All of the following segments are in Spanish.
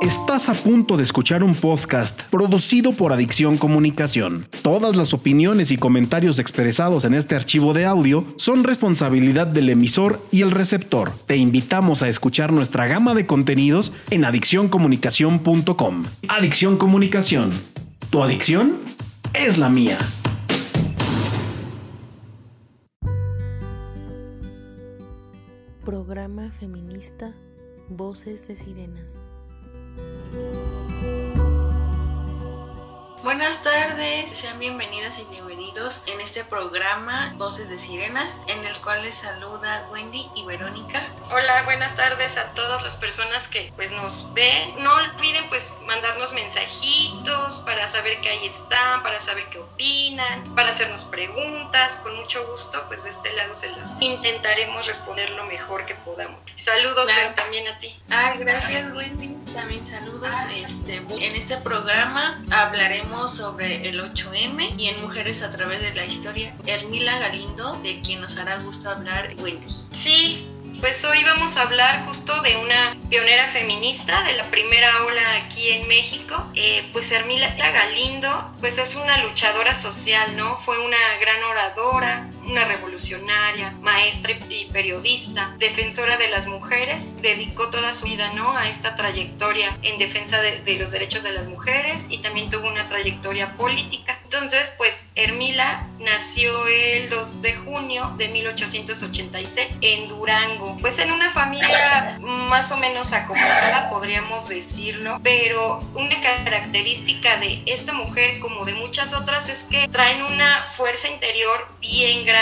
Estás a punto de escuchar un podcast producido por Adicción Comunicación. Todas las opiniones y comentarios expresados en este archivo de audio son responsabilidad del emisor y el receptor. Te invitamos a escuchar nuestra gama de contenidos en adiccioncomunicación.com. Adicción Comunicación. ¿Tu adicción? Es la mía. Programa feminista Voces de Sirenas. Thank you. Buenas tardes, sean bienvenidas y bienvenidos en este programa Voces de Sirenas, en el cual les saluda Wendy y Verónica. Hola, buenas tardes a todas las personas que pues nos ven. No olviden pues mandarnos mensajitos para saber que ahí están, para saber qué opinan, para hacernos preguntas. Con mucho gusto, pues de este lado se las intentaremos responder lo mejor que podamos. Saludos Claro. también a ti. Ah, gracias Wendy, también saludos. Este, en este programa hablaremos sobre el 8M y en Mujeres a través de la historia, Hermila Galindo, de quien nos hará gusto hablar Wendy. Sí, pues hoy vamos a hablar justo de una pionera feminista de la primera ola aquí en México. Eh, pues Hermila Galindo, pues es una luchadora social, ¿no? Fue una gran oradora, una revolucionaria, maestra y periodista, defensora de las mujeres, dedicó toda su vida ¿no? a esta trayectoria en defensa de, de los derechos de las mujeres y también tuvo una trayectoria política. Entonces, pues Hermila nació el 2 de junio de 1886 en Durango, pues en una familia más o menos acomodada, podríamos decirlo, pero una característica de esta mujer como de muchas otras es que traen una fuerza interior bien grande,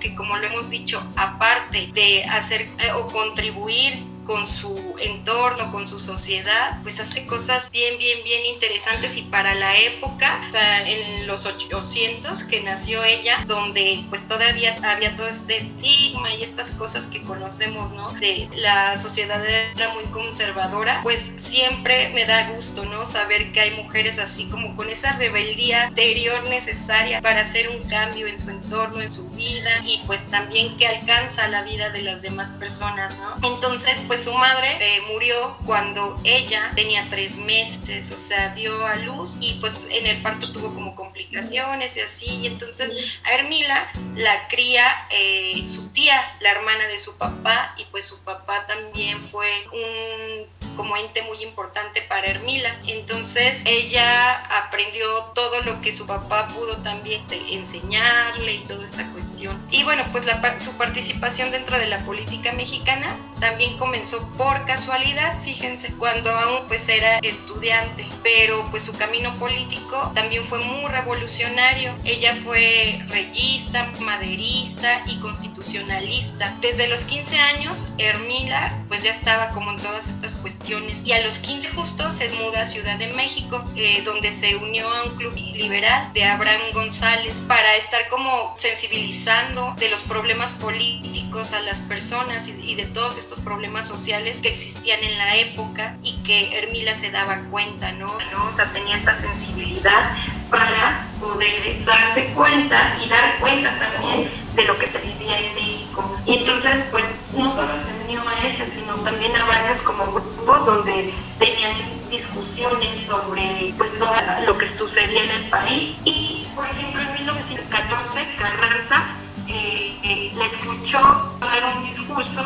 Que como lo hemos dicho, aparte de hacer eh, o contribuir con su entorno, con su sociedad, pues hace cosas bien, bien, bien interesantes y para la época, en los 800 que nació ella, donde pues todavía había todo este estigma y estas cosas que conocemos, ¿no? De la sociedad era muy conservadora, pues siempre me da gusto, ¿no? Saber que hay mujeres así como con esa rebeldía interior necesaria para hacer un cambio en su entorno, en su vida y pues también que alcanza la vida de las demás personas, ¿no? Entonces, su madre eh, murió cuando ella tenía tres meses, o sea, dio a luz y pues en el parto tuvo como complicaciones y así, y entonces a Hermila la cría eh, su tía, la hermana de su papá, y pues su papá también fue un como ente muy importante para Hermila. Entonces ella aprendió todo lo que su papá pudo también este, enseñarle y toda esta cuestión. Y bueno, pues la, su participación dentro de la política mexicana también comenzó por casualidad, fíjense, cuando aún pues era estudiante, pero pues su camino político también fue muy revolucionario. Ella fue reyista, maderista y constitucionalista. Desde los 15 años, Hermila pues ya estaba como en todas estas cuestiones y a los 15 justo se muda a Ciudad de México, eh, donde se unió a un club liberal de Abraham González para estar como sensibilizando de los problemas políticos a las personas y, y de todos estos problemas sociales que existían en la época y que Hermila se daba cuenta, ¿no? ¿no? O sea, tenía esta sensibilidad para poder darse cuenta y dar cuenta también de lo que se vivía en México. Y entonces, pues, no solo se unió a ese, sino también a varios como grupos donde tenían discusiones sobre pues todo lo que sucedía en el país. Y, por ejemplo, en 1914, Carranza eh, eh, le escuchó dar un discurso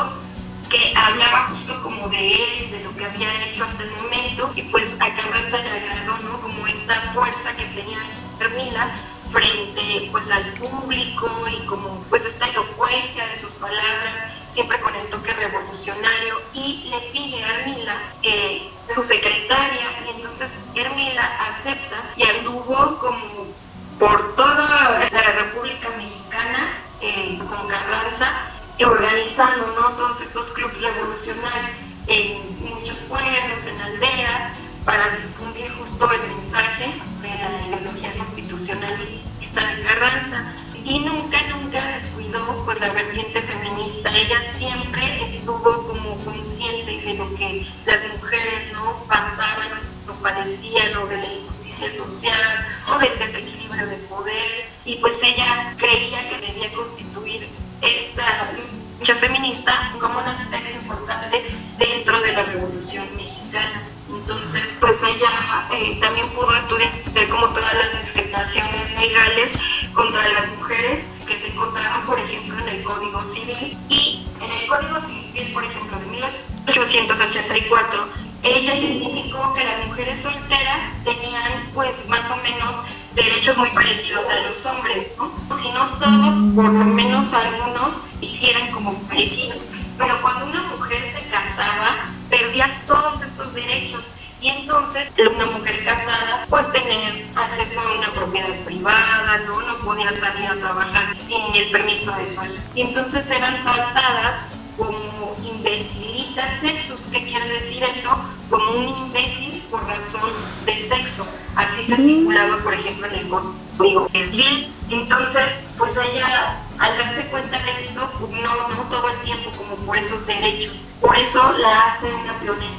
que hablaba justo como de él, de lo que había hecho hasta el momento, y pues a Carranza le agradó, ¿no? Como esta fuerza que tenía Hermila frente pues al público y como pues esta elocuencia de sus palabras, siempre con el toque revolucionario, y le pide a Hermila eh, su secretaria, y entonces Hermila acepta y anduvo como por toda la República Mexicana eh, con Carranza, organizando ¿no? todos estos clubes revolucionarios. en muchos pueblos, en aldeas, para difundir justo el mensaje de la ideología constitucionalista de Carranza. Y nunca, nunca descuidó pues, la vertiente feminista. Ella siempre estuvo como consciente de lo que las mujeres no pasaban o padecían o de la injusticia social o del desequilibrio de poder. Y pues ella creía que debía constituir esta lucha feminista como un aspecto importante dentro de la Revolución Mexicana. Entonces, pues ella eh, también pudo estudiar como todas las discriminaciones legales contra las mujeres que se encontraban, por ejemplo, en el Código Civil. Y en el Código Civil, por ejemplo, de 1884, ella identificó que las mujeres solteras tenían, pues, más o menos derechos muy parecidos a los hombres, ¿no? Si no todos, por lo menos algunos hicieran como parecidos. Pero cuando una mujer se casaba, todos estos derechos. Y entonces una mujer casada pues tener acceso a una propiedad privada, ¿no? No podía salir a trabajar sin el permiso de su esposo. Y entonces eran tratadas como imbecilitas sexos. ¿Qué quiere decir eso? Como un imbécil por razón de sexo. Así se estipulaba, por ejemplo, en el código bien Entonces, pues ella, al darse cuenta de esto, no, no todo el tiempo como por esos derechos. Por eso la hace una pionera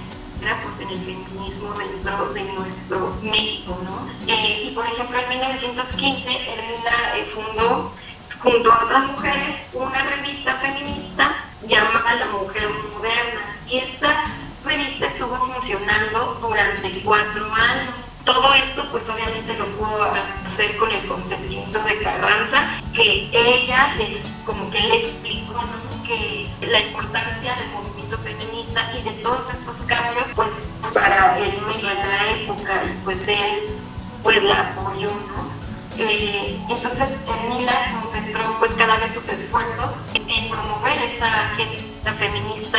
pues en el feminismo dentro de nuestro México, ¿no? Eh, y por ejemplo en 1915 Hermina eh, fundó junto a otras mujeres una revista feminista llamada La Mujer Moderna y esta revista estuvo funcionando durante cuatro años. Todo esto pues obviamente lo pudo hacer con el consentimiento de Carranza, que ella como que le explicó ¿no? que la importancia del movimiento feminista y de todos estos cambios pues para el medio de la época y pues él pues la apoyó, ¿no? Eh, entonces Emila concentró pues cada vez sus esfuerzos en promover esa agenda feminista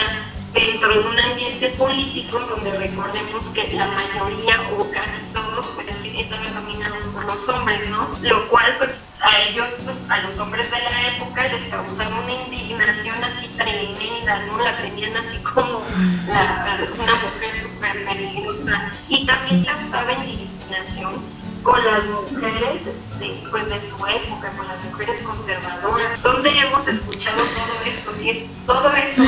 dentro de un ambiente político donde recordemos que la mayoría o casi todos pues estaban dominados por los hombres, ¿no? Lo cual pues a ellos, pues a los hombres de la época les causaba una indignación así tremenda, ¿no? La tenían así como una mujer súper peligrosa y también causaba indignación con las mujeres este, pues de su época, con las mujeres conservadoras. ¿Dónde hemos escuchado todo esto? Si es, todo eso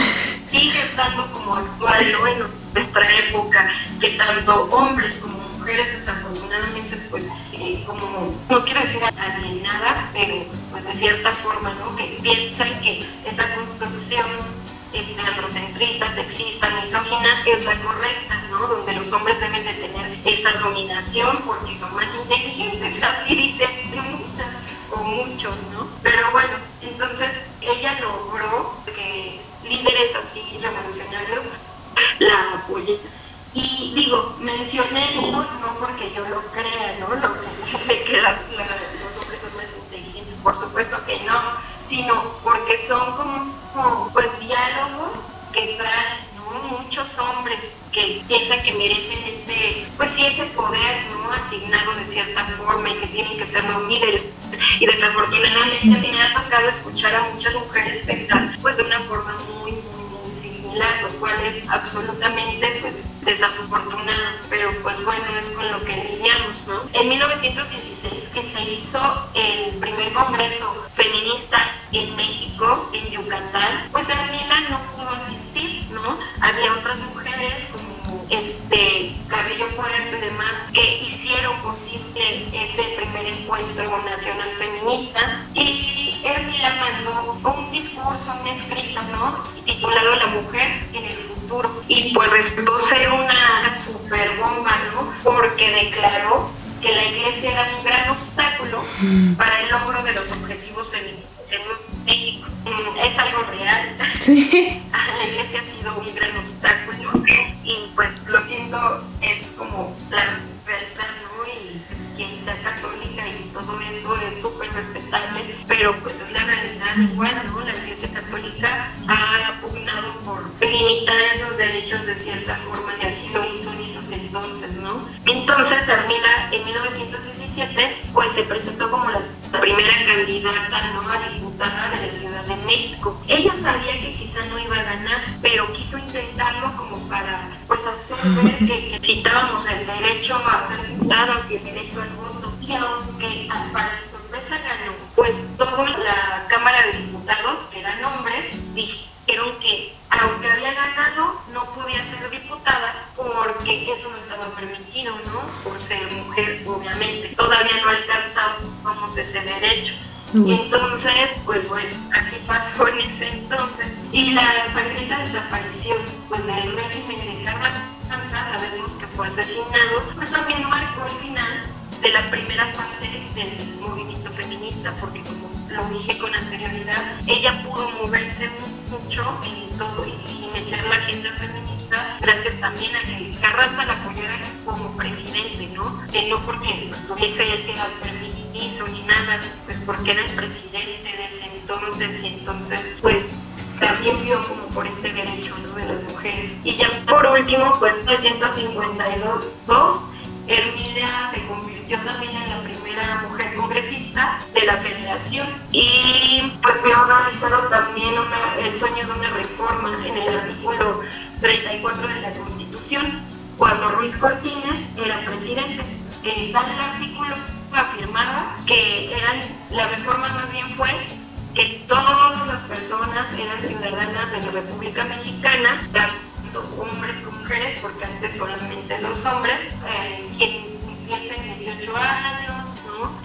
sigue estando como actual en nuestra época, que tanto hombres como mujeres desafortunadamente pues eh, como, no quiero decir alienadas, pero pues de cierta forma, ¿no? Que piensan que esa construcción este, androcentrista, sexista, misógina, es la correcta, ¿no? Donde los hombres deben de tener esa dominación porque son más inteligentes, así dicen muchas o muchos, ¿no? Pero bueno, entonces ella logró que líderes así revolucionarios la apoyen. Y digo, mencioné eso no porque yo lo crea, ¿no? Que, de que las, los hombres son más inteligentes, por supuesto que no, sino porque son como, pues diálogos que traen muchos hombres que piensan que merecen ese, pues sí, ese poder ¿no? asignado de cierta forma y que tienen que ser los líderes. Y desafortunadamente me ha tocado escuchar a muchas mujeres pensar pues de una forma muy, muy, similar, lo cual es absolutamente pues desafortunado, pero pues bueno, es con lo que lidiamos, ¿no? En 1916 que se hizo el primer congreso feminista en México, en Yucatán, pues Hermila no pudo asistir, ¿no? Había otras mujeres como este Carrillo Puerto y demás que hicieron posible ese primer encuentro nacional feminista y Hermila mandó un discurso, un escrito, ¿no? titulado La mujer en el futuro y pues resultó ser una super bomba, ¿no? Porque declaró que la iglesia era un gran obstáculo mm. para el logro de los objetivos feministas en México. Mm, es algo real. Sí. La iglesia ha sido un gran obstáculo y pues lo siento, es como la realidad, ¿no? Y pues quien sea católica y todo eso es súper respetable, pero pues es la realidad igual, ¿no? La iglesia católica ha pugnado por limitar esos derechos de cierta forma y así lo hizo en esos entonces, ¿no? Entonces Armila en 1917 pues se presentó como la, primera candidata ¿no? a diputada de la Ciudad de México. Ella sabía que quizá no iba a ganar, pero quiso intentarlo como para hacer ver que, citábamos el derecho a ser diputados y el derecho al voto. Y aunque para su sorpresa ganó, pues toda la Cámara de Diputados, que eran hombres, dijeron que aunque había ganado, no podía ser diputada porque eso no estaba permitido, ¿no? Por ser mujer, obviamente. Todavía no alcanzábamos ese derecho. Y entonces, pues bueno, así pasó en ese entonces. Y la sangrienta desaparición pues, del régimen de Carranza, sabemos que fue asesinado, pues también marcó el final de la primera fase del movimiento feminista, porque como lo dije con anterioridad, ella pudo moverse mucho en todo y, meter la agenda feminista gracias también a que Carranza la apoyara como presidente, ¿no? No porque pues, tuviese él que dar permiso ni nada, pues porque era el presidente de ese entonces y entonces pues también vio como por este derecho de las mujeres. Y ya por último, pues 1952, Hermilia se convirtió también en la primera mujer congresista de la federación y pues vio realizado también el sueño de una reforma en el artículo 34 de la Constitución cuando Ruiz Cortines era presidente. En tal artículo afirmaba que eran, la reforma más bien fue que todas las personas eran ciudadanas de la República Mexicana, tanto hombres como mujeres, porque antes solamente los hombres, eh, quien cumpliesen 18 años,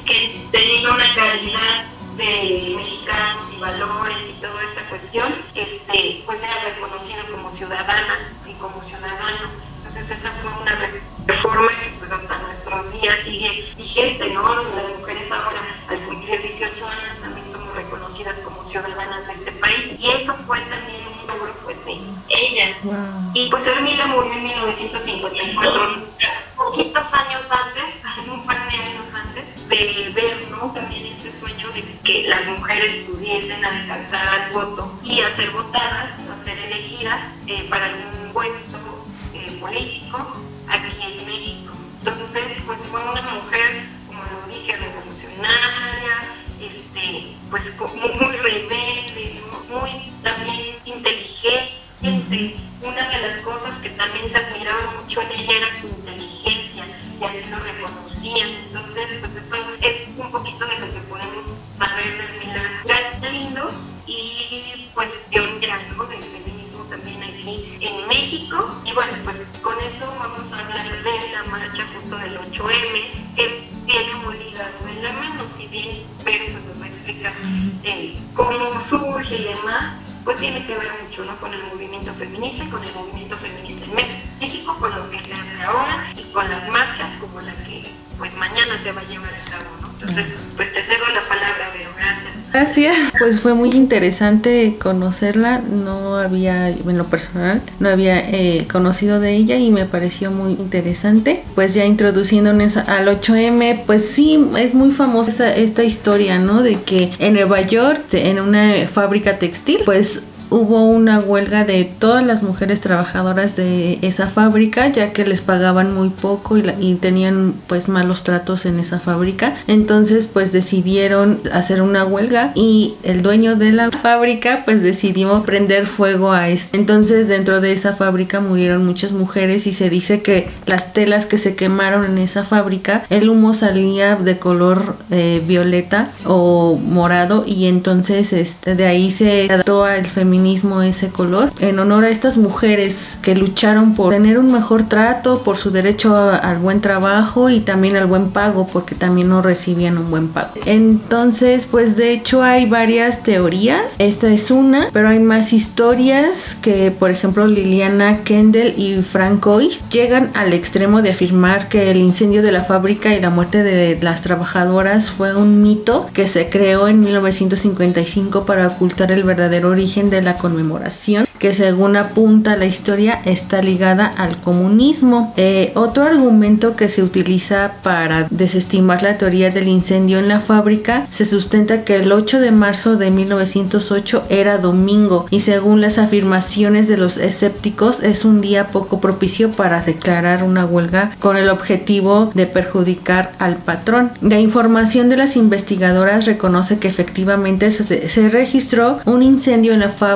que teniendo una calidad de mexicanos y valores y toda esta cuestión, este, pues era reconocido como ciudadana y como ciudadano. Entonces esa fue una que pues hasta nuestros días sigue vigente, ¿no? Las mujeres ahora al cumplir 18 años también somos reconocidas como ciudadanas de este país y eso fue también un logro pues de ella. Y pues Hermila murió en 1954, poquitos años antes, un par de años antes de ver, ¿no? También este sueño de que las mujeres pudiesen alcanzar al voto y a ser votadas, a ser elegidas eh, para algún puesto eh, político aquí en México. Entonces, pues fue una mujer, como lo dije, revolucionaria, este, pues muy, rebelde, muy también inteligente. Una de las cosas que también se admiraba mucho en ella era su inteligencia y así lo reconocían. Entonces, pues eso es un poquito de lo que podemos saber de Milán Galindo y pues pionera ¿no? del feminismo también aquí en México. Y bueno, pues con eso vamos a hablar de la marcha justo del 8M, que viene muy ligado en la mano, si bien pero pues nos va a explicar eh, cómo surge y demás pues tiene que ver mucho ¿no? con el movimiento feminista y con el movimiento feminista en México, con lo que se hace ahora y con las marchas como la que pues mañana se va a llevar a cabo. ¿no? Entonces, pues te cedo la palabra, Vero, gracias. Gracias, pues fue muy interesante conocerla, no había, en lo personal, no había eh, conocido de ella y me pareció muy interesante. Pues ya introduciéndonos al 8M, pues sí, es muy famosa esta historia, ¿no? De que en Nueva York, en una fábrica textil, pues hubo una huelga de todas las mujeres trabajadoras de esa fábrica ya que les pagaban muy poco y, tenían pues malos tratos en esa fábrica. Entonces pues decidieron hacer una huelga y el dueño de la fábrica pues decidió prender fuego a esto entonces dentro de esa fábrica murieron muchas mujeres y se dice que las telas que se quemaron en esa fábrica el humo salía de color eh, violeta o morado y entonces este, de ahí se adaptó al feminismo ese color, en honor a estas mujeres que lucharon por tener un mejor trato, por su derecho al buen trabajo y también al buen pago, porque también no recibían un buen pago. Entonces, pues de hecho hay varias teorías, esta es una, pero hay más historias que, por ejemplo, Liliana Kendall y Frank Ois llegan al extremo de afirmar que el incendio de la fábrica y la muerte de las trabajadoras fue un mito que se creó en 1955 para ocultar el verdadero origen de la conmemoración que según apunta la historia está ligada al comunismo. Eh, otro argumento que se utiliza para desestimar la teoría del incendio en la fábrica se sustenta que el 8 de marzo de 1908 era domingo y según las afirmaciones de los escépticos es un día poco propicio para declarar una huelga con el objetivo de perjudicar al patrón. La información de las investigadoras reconoce que efectivamente se, se registró un incendio en la fábrica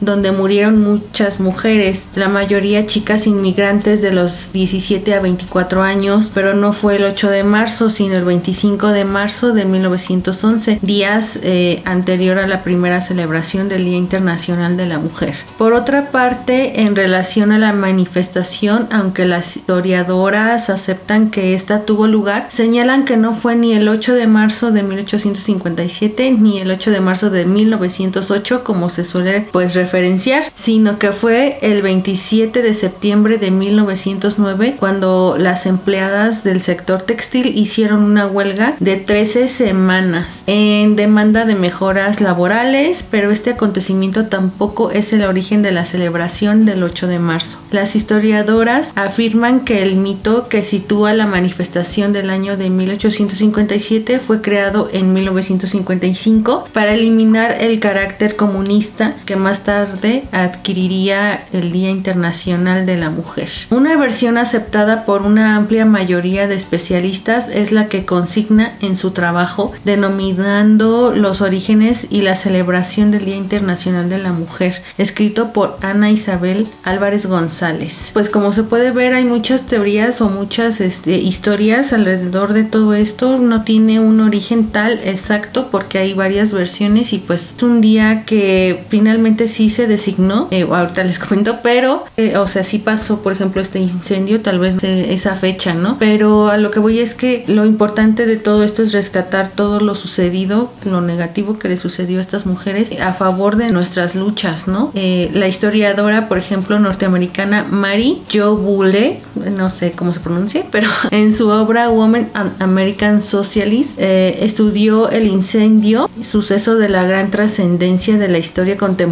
donde murieron muchas mujeres, la mayoría chicas inmigrantes de los 17 a 24 años, pero no fue el 8 de marzo, sino el 25 de marzo de 1911, días eh, anterior a la primera celebración del Día Internacional de la Mujer. Por otra parte, en relación a la manifestación, aunque las historiadoras aceptan que esta tuvo lugar, señalan que no fue ni el 8 de marzo de 1857 ni el 8 de marzo de 1908 como se suele pues referenciar, sino que fue el 27 de septiembre de 1909 cuando las empleadas del sector textil hicieron una huelga de 13 semanas en demanda de mejoras laborales, pero este acontecimiento tampoco es el origen de la celebración del 8 de marzo. Las historiadoras afirman que el mito que sitúa la manifestación del año de 1857 fue creado en 1955 para eliminar el carácter comunista que más tarde adquiriría el Día Internacional de la Mujer. Una versión aceptada por una amplia mayoría de especialistas es la que consigna en su trabajo denominando los orígenes y la celebración del Día Internacional de la Mujer, escrito por Ana Isabel Álvarez González. Pues como se puede ver hay muchas teorías o muchas este, historias alrededor de todo esto, no tiene un origen tal exacto porque hay varias versiones y pues es un día que finalmente sí se designó, eh, ahorita les comento, pero eh, o sea sí pasó por ejemplo este incendio, tal vez esa fecha, ¿no? Pero a lo que voy es que lo importante de todo esto es rescatar todo lo sucedido, lo negativo que le sucedió a estas mujeres a favor de nuestras luchas, ¿no? Eh, la historiadora, por ejemplo, norteamericana Mary Jo Bulle, no sé cómo se pronuncia, pero en su obra Woman and American Socialist eh, estudió el incendio, suceso de la gran trascendencia de la historia contemporánea,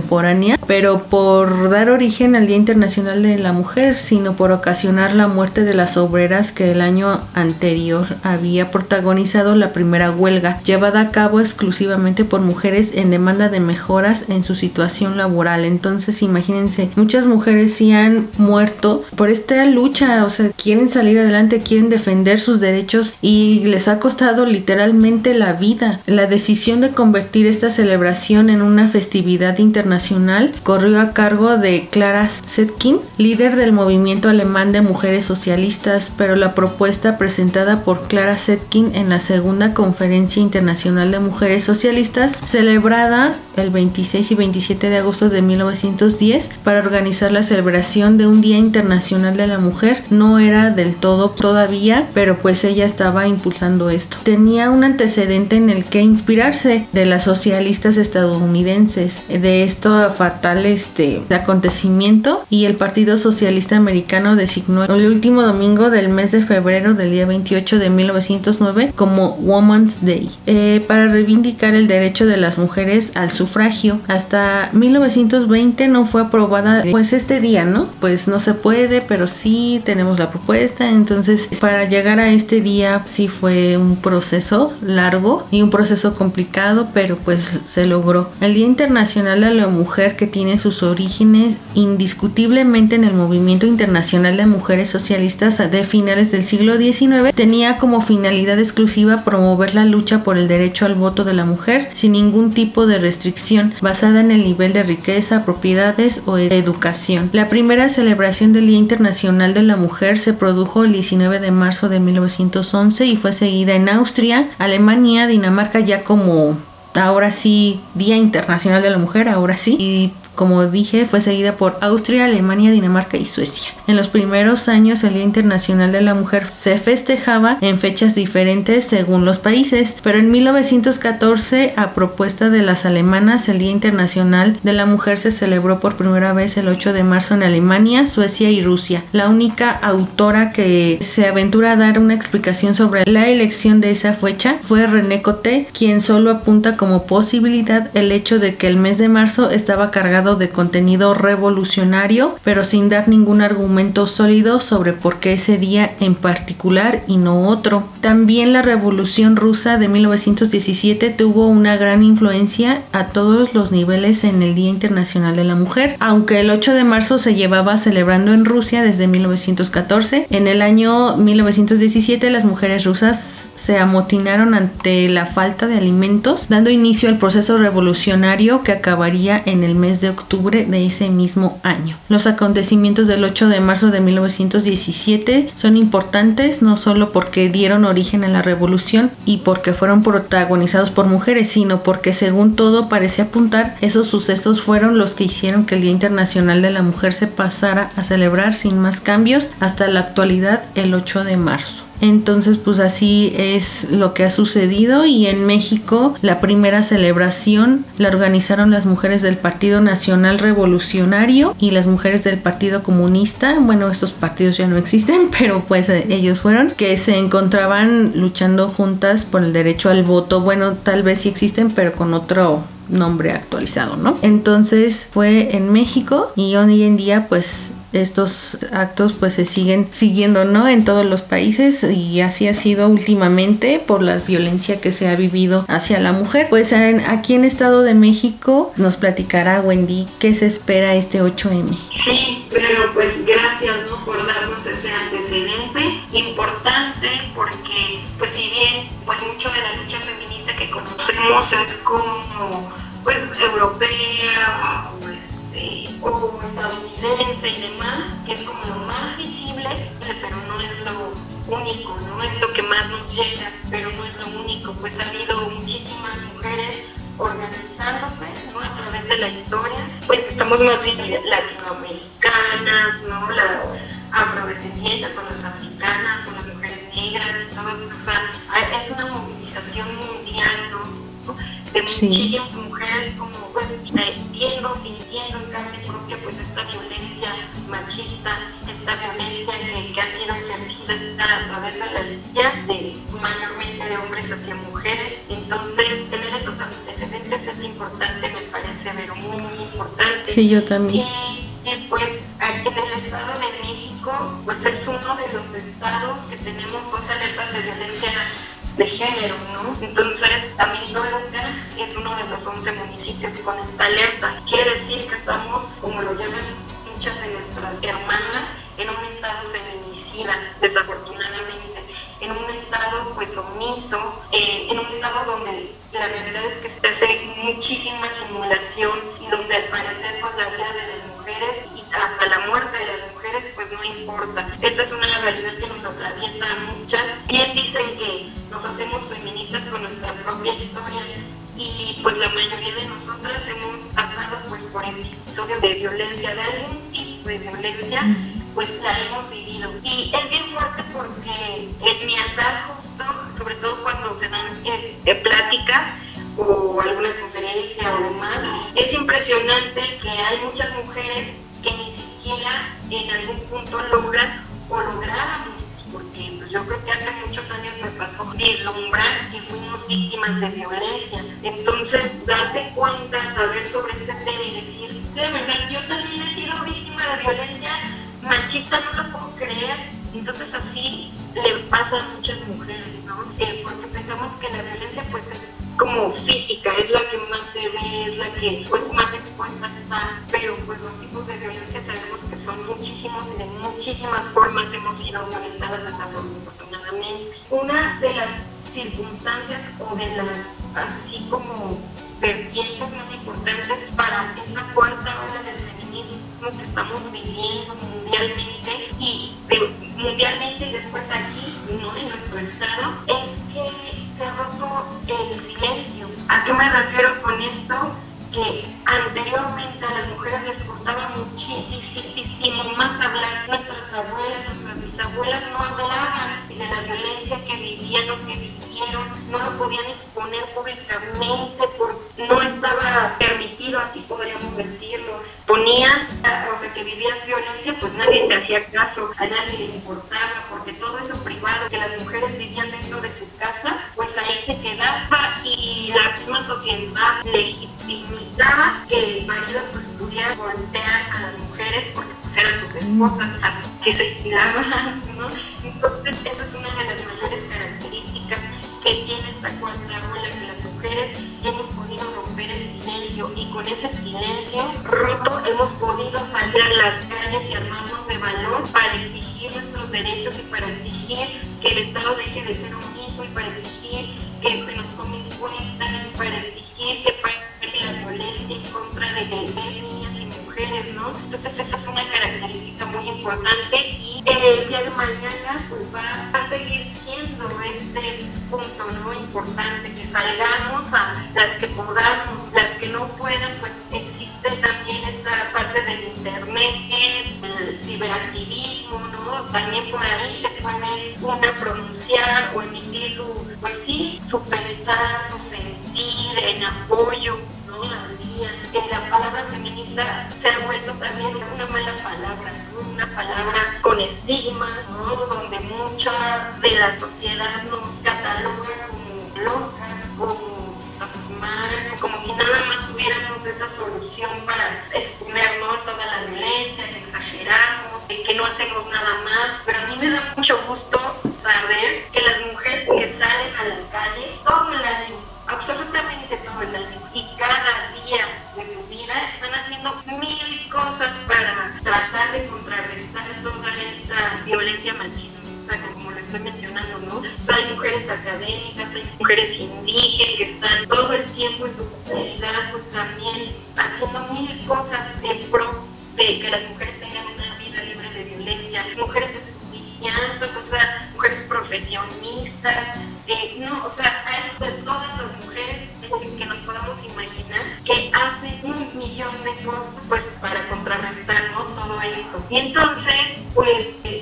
pero por dar origen al Día Internacional de la Mujer, sino por ocasionar la muerte de las obreras que el año anterior había protagonizado la primera huelga, llevada a cabo exclusivamente por mujeres en demanda de mejoras en su situación laboral. Entonces, imagínense, muchas mujeres sí han muerto por esta lucha, o sea, quieren salir adelante, quieren defender sus derechos y les ha costado literalmente la vida. La decisión de convertir esta celebración en una festividad internacional corrió a cargo de Clara Zetkin, líder del movimiento alemán de mujeres socialistas, pero la propuesta presentada por Clara Zetkin en la segunda conferencia internacional de mujeres socialistas, celebrada el 26 y 27 de agosto de 1910 para organizar la celebración de un Día Internacional de la Mujer, no era del todo todavía, pero pues ella estaba impulsando esto. Tenía un antecedente en el que inspirarse de las socialistas estadounidenses, de esto fatal este acontecimiento y el Partido Socialista Americano designó el último domingo del mes de febrero del día 28 de 1909 como Woman's Day eh, para reivindicar el derecho de las mujeres al sufragio. Hasta 1920 no fue aprobada pues este día, ¿no? Pues no se puede, pero sí tenemos la propuesta. Entonces para llegar a este día sí fue un proceso largo y un proceso complicado, pero pues se logró. El Día Internacional de la Mujer que tiene sus orígenes indiscutiblemente en el movimiento internacional de mujeres socialistas de finales del siglo XIX tenía como finalidad exclusiva promover la lucha por el derecho al voto de la mujer sin ningún tipo de restricción basada en el nivel de riqueza, propiedades o educación. La primera celebración del Día Internacional de la Mujer se produjo el 19 de marzo de 1911 y fue seguida en Austria, Alemania, Dinamarca ya como ahora sí Día Internacional de la Mujer, ahora sí, y como dije, fue seguida por Austria, Alemania, Dinamarca y Suecia. En los primeros años el Día Internacional de la Mujer se festejaba en fechas diferentes según los países, pero en 1914, a propuesta de las alemanas, el Día Internacional de la Mujer se celebró por primera vez el 8 de marzo en Alemania, Suecia y Rusia. La única autora que se aventura a dar una explicación sobre la elección de esa fecha fue René Coté, quien solo apunta como posibilidad el hecho de que el mes de marzo estaba cargado cargado de contenido revolucionario, pero sin dar ningún argumento sólido sobre por qué ese día en particular y no otro. También la Revolución Rusa de 1917 tuvo una gran influencia a todos los niveles en el Día Internacional de la Mujer, aunque el 8 de marzo se llevaba celebrando en Rusia desde 1914. En el año 1917 las mujeres rusas se amotinaron ante la falta de alimentos, dando inicio al proceso revolucionario que acabaría en el mes de octubre de ese mismo año. Los acontecimientos del 8 de marzo de 1917 son importantes no solo porque dieron origen a la revolución y porque fueron protagonizados por mujeres, sino porque según todo parece apuntar, esos sucesos fueron los que hicieron que el Día Internacional de la Mujer se pasara a celebrar sin más cambios hasta la actualidad el 8 de marzo. Entonces, pues así es lo que ha sucedido y en México la primera celebración la organizaron las mujeres del Partido Nacional Revolucionario y las mujeres del Partido Comunista. Bueno, estos partidos ya no existen, pero pues ellos fueron que se encontraban luchando juntas por el derecho al voto. Bueno, tal vez sí existen, pero con otro nombre actualizado, ¿no? Entonces fue en México y hoy en día pues estos actos pues se siguen siguiendo no en todos los países y así ha sido últimamente por la violencia que se ha vivido hacia la mujer. Pues aquí en Estado de México nos platicará Wendy qué se espera este 8M sí pero pues gracias no por darnos ese antecedente importante porque pues si bien pues mucho de la lucha feminista que conocemos es como pues europea este o estadounidense y demás, que es como lo más visible, pero no es lo único, no es lo que más nos llega, pero no es lo único, pues ha habido muchísimas mujeres organizándose ¿no? a través de la historia, pues estamos más bien latinoamericanas, ¿no? las afrodescendientes o las africanas o las mujeres negras y todo o sea, es una movilización mundial, ¿no? De muchísimas mujeres como pues eh, viendo, sintiendo en carne propia pues esta violencia machista, esta violencia que, ha sido ejercida a través de la historia de mayormente de hombres hacia mujeres. Entonces tener esos antecedentes es importante, me parece, pero muy, muy importante. Sí, yo también. Y, y pues aquí en el Estado de México pues es uno de los estados que tenemos dos alertas de violencia de género, ¿no? Entonces, también Toluca es uno de los 11 municipios con esta alerta. Quiere decir que estamos, como lo llaman muchas de nuestras hermanas, en un estado feminicida, desafortunadamente, en un estado pues omiso, eh, en un estado donde la realidad es que se hace muchísima simulación y donde al parecer pues la vida de las mujeres y hasta la muerte de las mujeres no importa. Esa es una realidad que nos atraviesa a muchas. Bien dicen que nos hacemos feministas con nuestra propia historia y pues la mayoría de nosotras hemos pasado pues por episodios de violencia, de algún tipo de violencia, pues la hemos vivido. Y es bien fuerte porque en mi andar justo, sobre todo cuando se dan eh, eh, pláticas, o alguna conferencia o demás, es impresionante que hay muchas mujeres que ni siquiera en algún punto logran o lograron porque pues, yo creo que hace muchos años me pasó vislumbrar que fuimos víctimas de violencia. Entonces, darte cuenta, saber sobre este tema y decir, de verdad, yo también he sido víctima de violencia machista, no lo puedo creer. Entonces, así le pasa a muchas mujeres, ¿no? Eh, porque pensamos que la violencia, pues, es como física, es la que más se ve, es la que pues más expuesta está, pero pues los tipos de violencia sabemos que son muchísimos y de muchísimas formas hemos sido violentadas desafortunadamente. Una de las circunstancias o de las así como vertientes más importantes para esta cuarta ola del feminismo que estamos viviendo mundialmente y mundialmente y después aquí ¿no? en nuestro estado es el silencio. ¿A qué me refiero con esto? Que anteriormente a las mujeres les costaba muchísimo más hablar. Nuestras abuelas, nuestras bisabuelas no hablaban de la violencia que vivían o que vivieron, no lo podían exponer públicamente porque no estaba permitido, así podríamos decirlo. Ponías, o sea, que vivías violencia, pues nadie te hacía caso, a nadie le importaba, porque todo eso privado que las mujeres vivían dentro de su casa, pues ahí se quedaba y la misma sociedad legitimizaba que el marido pues pudiera golpear a las mujeres porque pues eran sus esposas, así se estilaba, ¿no? Entonces esa es una de las mayores características que tiene esta cuarta ola, que las mujeres hemos podido romper el silencio y con ese silencio roto hemos podido salir a las calles y armarnos de valor para exigir nuestros derechos y para exigir que el Estado deje de ser omiso y para exigir que se nos tome en cuenta y para exigir que pare la violencia en contra de niñas y mujeres, ¿no? Entonces esa es una característica muy importante y el día de mañana se ha vuelto también una mala palabra, una palabra con estigma, donde mucha de la sociedad nos cataloga como locas, como estamos mal, como si nada más tuviéramos esa solución para exponer mujeres indígenas que están todo el tiempo en su comunidad, pues también haciendo mil cosas en pro de que las mujeres tengan una vida libre de violencia, mujeres estudiantes, o sea, mujeres profesionistas, eh, no, o sea, hay de todas las mujeres que nos podamos imaginar que hacen un millón de cosas pues para contrarrestar ¿no? todo esto. Y entonces, pues el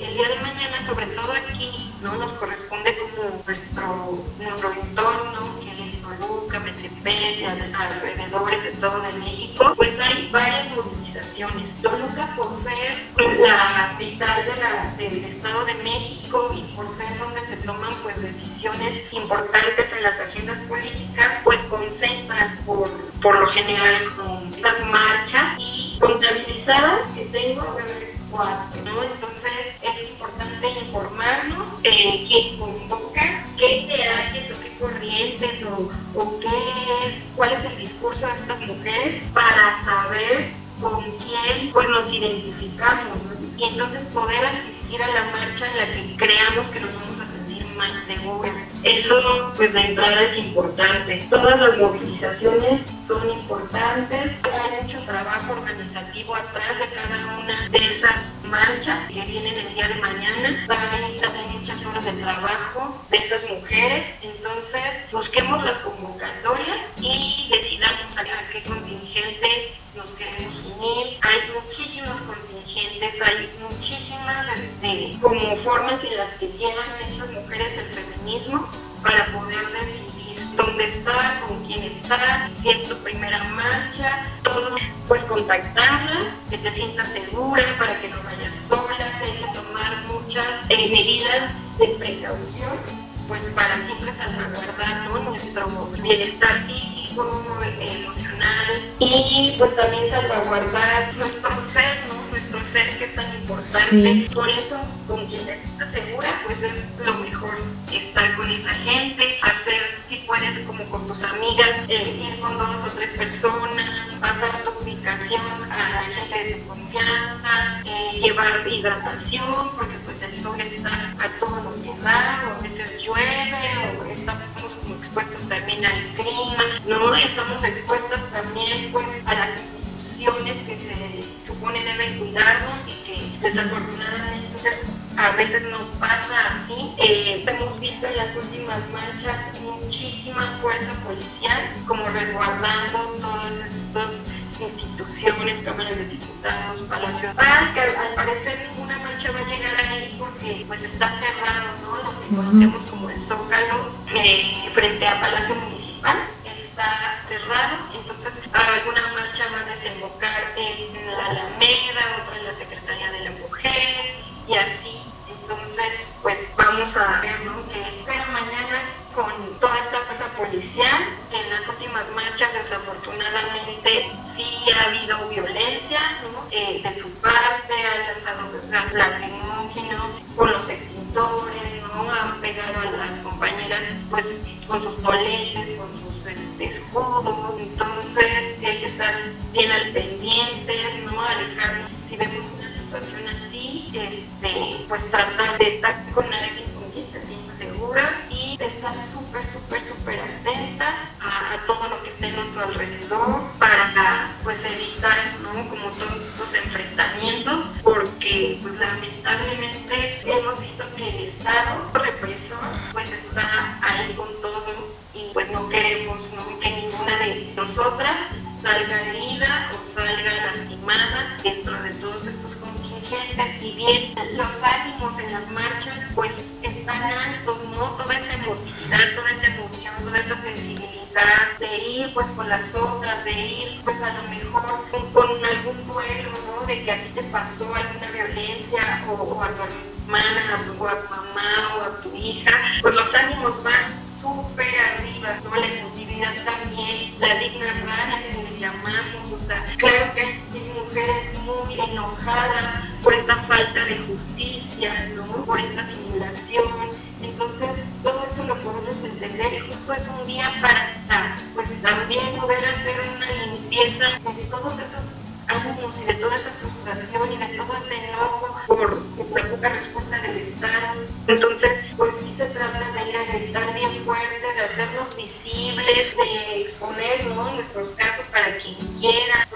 nos corresponde como nuestro, nuestro entorno, que es Toluca, Metepec, alrededores, Estado de México, pues hay varias movilizaciones. Toluca por ser la capital de la, del Estado de México y por ser donde se toman pues decisiones importantes en las agendas políticas, pues concentran por, por lo general con estas marchas y contabilizadas que tengo, ¿no? Entonces es importante informarnos eh, quién convoca, qué ideales o qué corrientes o, o qué es, cuál es el discurso de estas mujeres para saber con quién pues nos identificamos y entonces poder asistir a la marcha en la que creamos que nos vamos a sentir más seguras. Eso pues de entrada es importante. Todas las movilizaciones son importantes, hay mucho trabajo organizativo atrás de cada una de esas marchas que vienen el día de mañana. Hay también muchas horas de trabajo de esas mujeres, entonces busquemos las convocatorias y decidamos a qué contingente nos queremos unir. Hay muchísimos contingentes, hay muchísimas este, como formas en las que llevan estas mujeres el feminismo para poder decidir dónde estar, con quién estar, si es tu primera marcha, todos pues contactarlas, que te sientas segura para que no vayas solas, hay que tomar muchas eh, medidas de precaución pues para siempre salvaguardar nuestro bienestar físico, emocional y pues también salvaguardar nuestro ser, ¿no? nuestro ser que es tan importante. Por eso, con quien te sientas segura, pues es lo mejor estar con esa gente, hacer, si puedes, como con tus amigas, eh, ir con dos o tres personas, pasar tu ubicación a la gente de tu confianza, eh, llevar hidratación, porque pues el sol está a todo lo que da, o a veces llueve, o estamos como expuestas también al clima, ¿no? Estamos expuestas también pues a las que se supone deben cuidarnos y que desafortunadamente a veces no pasa así. Eh, hemos visto en las últimas marchas muchísima fuerza policial como resguardando todas estas instituciones, cámaras de diputados, palacio tal, que al, parecer ninguna marcha va a llegar ahí porque pues está cerrado, ¿no? Lo que conocemos como el Zócalo eh, frente a Palacio Municipal está cerrado, entonces alguna marcha va a desembocar en la Alameda, otra en la Secretaría de la Mujer y así. Entonces, pues vamos a ver, ¿no? Que pero mañana con toda esta fuerza policial. En las últimas marchas, desafortunadamente, sí ha habido violencia eh, de su parte, han lanzado gas lacrimógeno con los extintores, ¿no? han pegado a las compañeras pues con sus toletes, con sus este, escudos. Entonces, hay que estar bien al pendiente, no alejarnos. Si vemos una situación así, este, pues tratar de estar con alguien segura y estar súper, súper, súper atentas a, todo lo que esté en nuestro alrededor para pues evitar, ¿no? Como todos los enfrentamientos, porque pues lamentablemente hemos visto que el Estado represor pues está ahí con todo y pues no queremos que ninguna de nosotras salga herida o salga lastimada dentro de todos estos contingentes, si bien los ánimos en las marchas pues están altos, ¿no? Toda esa emotividad, toda esa emoción, toda esa sensibilidad de ir pues con las otras, de ir pues a lo mejor con, algún duelo, ¿no? De que a ti te pasó alguna violencia o, a tu hermana, a tu, a tu mamá o a tu hija, pues los ánimos van súper arriba, ¿no? La emotividad también, la digna rabia que le llamamos, o sea, claro que hay mujeres muy enojadas Esta simulación. Entonces, todo eso lo podemos entender y justo es un día para, pues, también poder hacer una limpieza de todos esos ánimos y de toda esa frustración y de todo ese enojo por, la poca respuesta del Estado. Entonces, pues sí se trata de ir a gritar bien fuerte, de hacernos visibles, de exponer nuestros casos para quien quiera,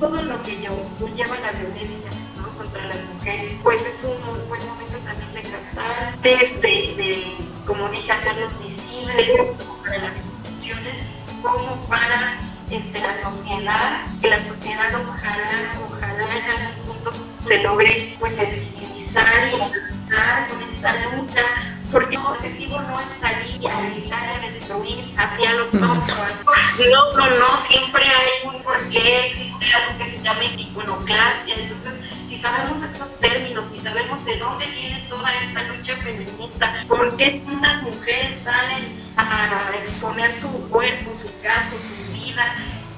todo lo que lleva la violencia contra las mujeres. Pues es un buen momento también de captar, de, como dije, hacerlos visibles para las instituciones como para este, la sociedad, que la sociedad de dónde viene toda esta lucha feminista, por qué tantas mujeres salen a exponer su cuerpo, su caso, su vida,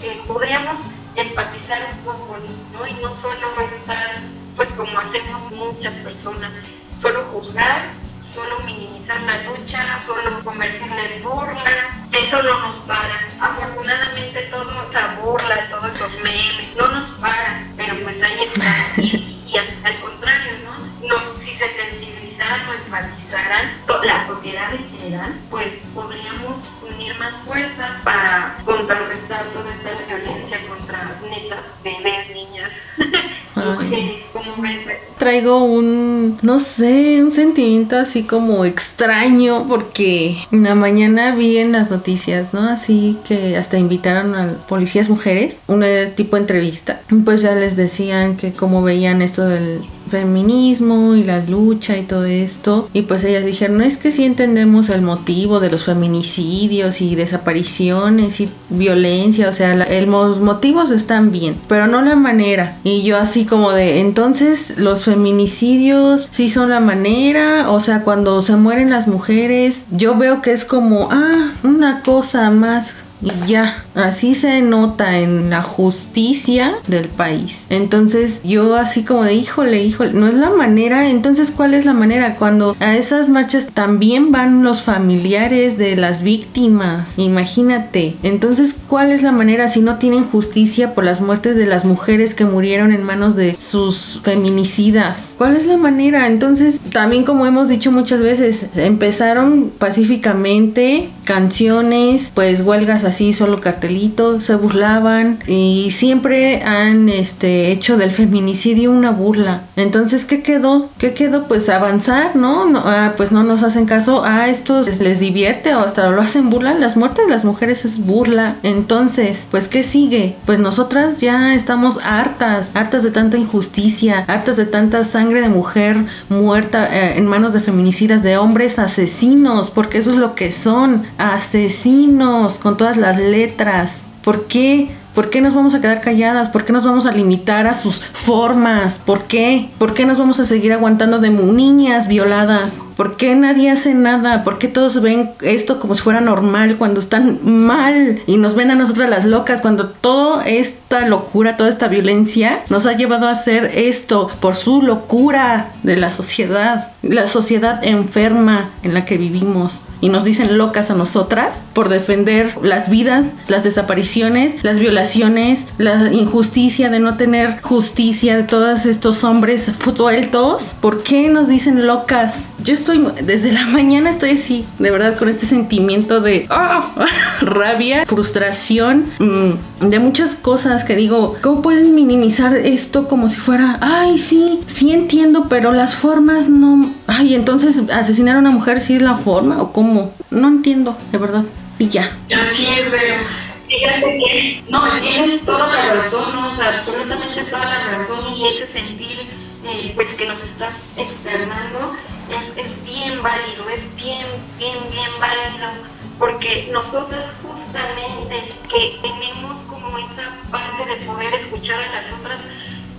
eh, podríamos empatizar un poco, ¿no? Y no solo estar, pues como hacemos muchas personas, solo juzgar solo minimizar la lucha, solo convertirla en burla. Eso no nos para. Afortunadamente toda esa burla, todos esos memes, no nos paran, pero pues ahí está. Y, al, contrario, si se sensibilizaran o empatizaran la sociedad en general, pues podríamos unir más fuerzas para contrarrestar toda esta violencia contra neta bebés, niñas, mujeres, como ves. Traigo un, no sé, un sentimiento así como extraño porque en la mañana vi en las noticias, ¿no? Así que hasta invitaron a policías mujeres, un tipo de entrevista. Pues ya les decían que como veían esto del feminismo y la lucha y todo esto. Y pues ellas dijeron, es que sí entendemos el motivo de los feminicidios y desapariciones y violencia, o sea, los motivos están bien, pero no la manera. Y yo así como de, entonces los feminicidios sí son la manera, o sea, cuando se mueren las mujeres, yo veo que es como, ah, una cosa más y ya, así se nota en la justicia del país. Entonces yo así como de, híjole, híjole, no es la manera, entonces ¿cuál es la manera? Cuando a esas marchas también van los familiares de las víctimas, imagínate. Entonces, ¿cuál es la manera si no tienen justicia por las muertes de las mujeres que murieron en manos de sus feminicidas? ¿Cuál es la manera? Entonces, también como hemos dicho muchas veces, empezaron pacíficamente canciones, pues huelgas así, solo cartelitos, se burlaban y siempre han este, hecho del feminicidio una burla. Entonces, ¿qué quedó? ¿Qué quedó? Pues avanzar, ¿no? no ah, pues no nos hacen caso, a estos les, divierte o hasta lo hacen burla. Las muertes de las mujeres es burla. Entonces, pues, ¿qué sigue? Pues nosotras ya estamos hartas, hartas de tanta injusticia, hartas de tanta sangre de mujer muerta eh, en manos de feminicidas, de hombres asesinos, porque eso es lo que son, asesinos, con todas las letras. ¿Por qué? ¿Por qué nos vamos a quedar calladas? ¿Por qué nos vamos a limitar a sus formas? ¿Por qué? ¿Por qué nos vamos a seguir aguantando de niñas violadas? ¿Por qué nadie hace nada? ¿Por qué todos ven esto como si fuera normal cuando están mal y nos ven a nosotras las locas cuando toda esta locura, toda esta violencia nos ha llevado a hacer esto por su locura de la sociedad, la sociedad enferma en la que vivimos? y nos dicen locas a nosotras por defender las vidas, las desapariciones, las violaciones, la injusticia de no tener justicia de todos estos hombres sueltos. ¿Por qué nos dicen locas? Yo estoy desde la mañana estoy así, de verdad, con este sentimiento de ah, rabia, frustración, mm, de muchas cosas que digo, ¿cómo pueden minimizar esto como si fuera, ay, sí, sí entiendo, pero las formas no. Ay, entonces asesinar a una mujer sí es la forma o cómo? No entiendo, de verdad. Y ya. Así es, pero fíjate que no, tienes toda la razón, o sea, absolutamente toda la razón y ese sentir eh, pues que nos estás externando es, bien válido, es bien, bien, bien válido, porque nosotras justamente que tenemos como esa parte de poder escuchar a las otras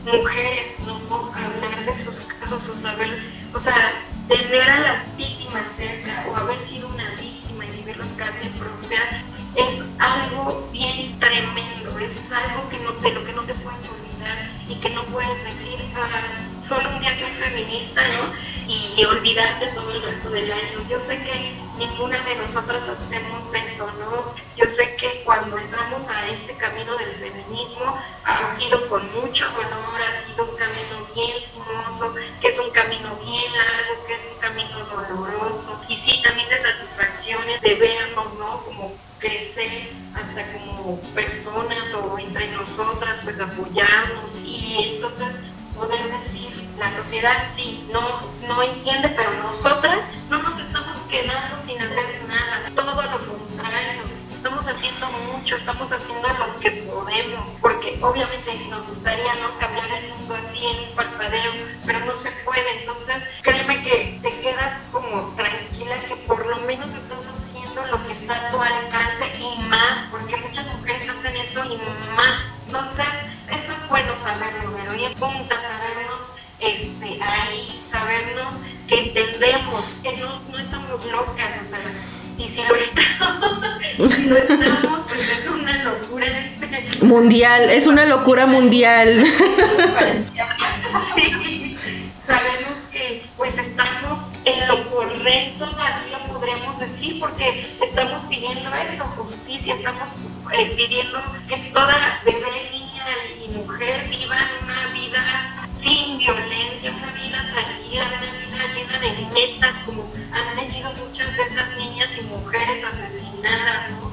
mujeres, ¿no? hablar de sus casos o saber, o sea, tener a las víctimas cerca o haber sido una víctima y vivirlo en carne propia, es algo bien tremendo, es algo que no, de lo que no te puedes olvidar y que no puedes decir, ah, solo un día soy feminista, ¿no? y olvidarte todo el resto del año. Yo sé que ninguna de nosotras hacemos eso, ¿no? Yo sé que cuando entramos a este camino del feminismo ha sido con mucho dolor, ha sido camino bien sinuoso, que es un camino bien largo, que es un camino doloroso y sí también de satisfacciones, de vernos, ¿no? Como crecer hasta como personas o entre nosotras, pues apoyarnos y entonces poder decir la sociedad sí, no, no entiende, pero nosotras no nos estamos quedando sin hacer nada, todo lo contrario. Estamos haciendo mucho, estamos haciendo lo que podemos, porque obviamente nos gustaría no cambiar el mundo así en un parpadeo, pero no se puede. Entonces, créeme que te quedas como tranquila que por lo menos estás haciendo lo que está a tu alcance y más, porque muchas mujeres hacen eso y más. Entonces, eso es bueno saberlo, pero y es punta sabernos este, ahí, sabernos que entendemos, que no, no estamos locas, o sea, y si lo estamos, si lo estamos, pues es una locura este. Mundial, es una locura mundial. sí, sabemos que pues estamos en lo correcto, así lo podremos decir, porque estamos pidiendo eso, justicia, estamos eh, pidiendo que toda bebé, niña y mujer vivan una vida sin violencia, una vida tranquila, una vida llena de metas, como han tenido muchas de esas niñas y mujeres asesinadas, ¿no?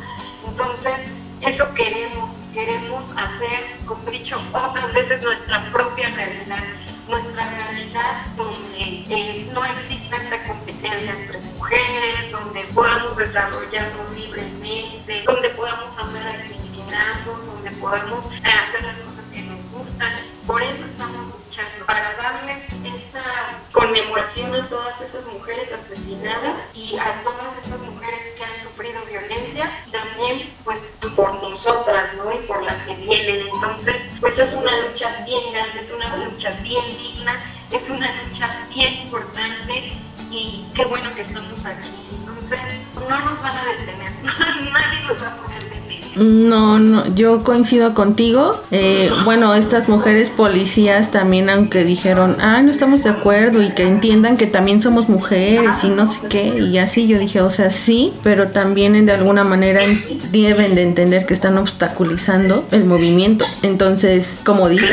Entonces, eso queremos, queremos hacer, como he dicho otras veces, nuestra propia realidad, nuestra realidad donde eh, no exista esta competencia entre mujeres, donde podamos desarrollarnos libremente, donde podamos amar a quien donde podamos eh, hacer las cosas que nos gustan. Por eso estamos para darles esa conmemoración a todas esas mujeres asesinadas y a todas esas mujeres que han sufrido violencia, también pues por nosotras, ¿no? Y por las que vienen. Entonces, pues es una lucha bien grande, es una lucha bien digna, es una lucha bien importante y qué bueno que estamos aquí. Entonces, no nos van a detener, nadie nos va a poder no, no, yo coincido contigo. Eh, bueno, estas mujeres policías también, aunque dijeron, ah, no estamos de acuerdo y que entiendan que también somos mujeres y no sé qué, y así yo dije, o sea, sí, pero también de alguna manera deben de entender que están obstaculizando el movimiento. Entonces, como dices,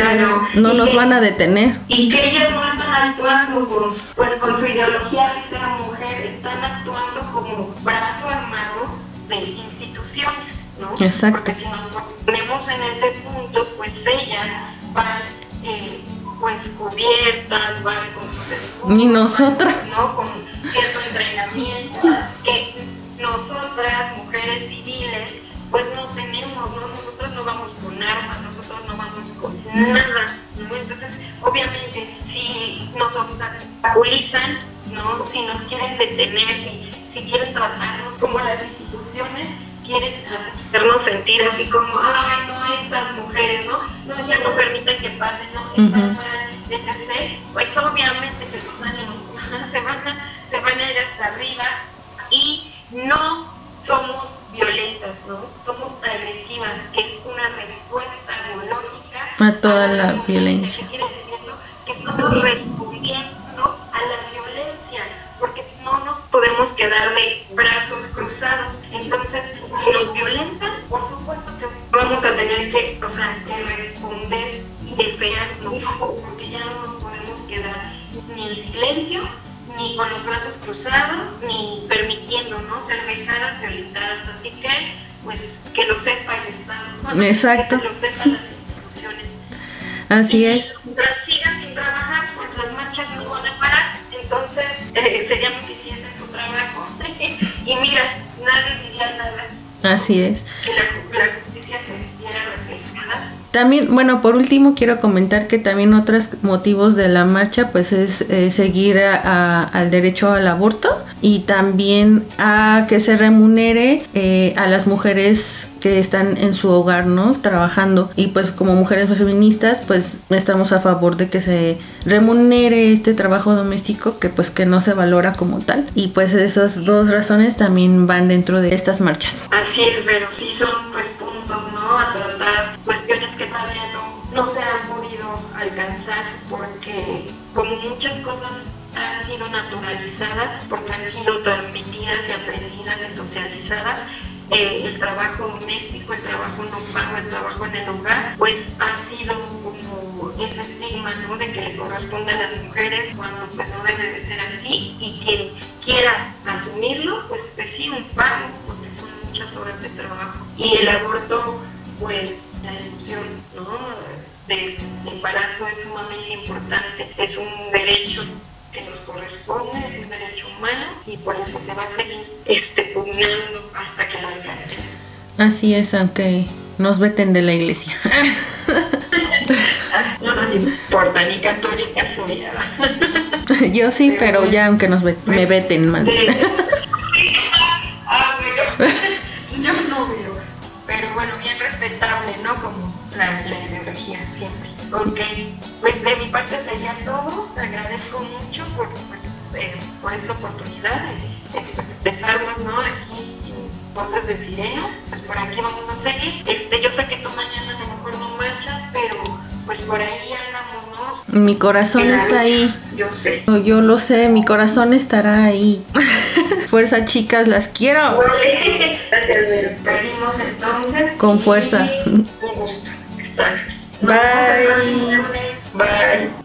no nos van a detener. Y que ellas no están actuando con, pues, con su ideología de ser mujer, están actuando como brazo armado de instituciones Exacto. Porque si nos ponemos en ese punto, pues ellas van eh, pues cubiertas, van con sus escudos. Y nosotras. ¿no? Con cierto entrenamiento que nosotras, mujeres civiles, pues no tenemos, ¿no? Nosotros no vamos con armas, nosotros no vamos con nada, ¿no? Entonces, obviamente, si nos obstaculizan, ¿no? Si nos quieren detener, si, si quieren tratarnos como las instituciones, quieren hacernos sentir así como, ay, no, estas mujeres, ¿no? No, ya no permiten que pasen, no, están mal, etc. Pues obviamente que los ánimos se van, a, se van a ir hasta arriba y no somos violentas, ¿no? Somos agresivas, que es una respuesta biológica a toda la, violencia. ¿Qué quiere decir eso? Que estamos respondiendo a la violencia, podemos quedar de brazos cruzados. Entonces, si nos violentan, por supuesto que vamos a tener que, o sea, que responder y defendernos, porque ya no nos podemos quedar ni en silencio ni con los brazos cruzados, ni permitiendo ¿no? ser vejadas, violentadas. Así que, pues, que lo sepa el Estado, Exacto. que lo sepan las instituciones. Así es. Mientras sigan sin trabajar, pues las marchas no van a parar. Entonces, eh, sería que hiciesen su trabajo. y mira, nadie diría nada. Así es. Que la, la justicia se viera reflejada también, bueno, por último quiero comentar que también otros motivos de la marcha pues es eh, seguir a, a, al derecho al aborto y también a que se remunere eh, a las mujeres que están en su hogar, ¿no? Trabajando y pues como mujeres feministas pues estamos a favor de que se remunere este trabajo doméstico que pues que no se valora como tal y pues esas dos razones también van dentro de estas marchas. Así es, pero sí son pues puntos, ¿no? A tratar cuestiones que todavía no, no se han podido alcanzar porque como muchas cosas han sido naturalizadas, porque han sido transmitidas y aprendidas y socializadas, eh, el trabajo doméstico, el trabajo no pago, el trabajo en el hogar, pues ha sido como ese estigma, ¿no? De que le corresponde a las mujeres cuando pues no debe de ser así y quien quiera asumirlo, pues, sí, un pago, porque son muchas horas de trabajo. Y el aborto pues la interrupción ¿no? del embarazo es sumamente importante, es un derecho que nos corresponde, es un derecho humano y por el que se va a seguir este, pugnando hasta que lo alcancemos. Así es, aunque nos veten de la iglesia. no nos importa, ni católica soy. Yo sí, pero, pero ya aunque nos ve pues, me veten, man. sí, agradezco mucho por, pues, eh, por esta oportunidad de expresarnos, ¿no? Aquí Voces de Sirena. Pues por aquí vamos a seguir. Este, yo sé que tú mañana a lo mejor no marchas, pero pues por ahí andamos, ¿no? Mi corazón está ahí. Yo sé. Yo lo sé, mi corazón estará ahí. fuerza, chicas, las quiero. Vale. Gracias, Vero. Seguimos entonces. Con fuerza. Un gusto estar. Bye. Bye.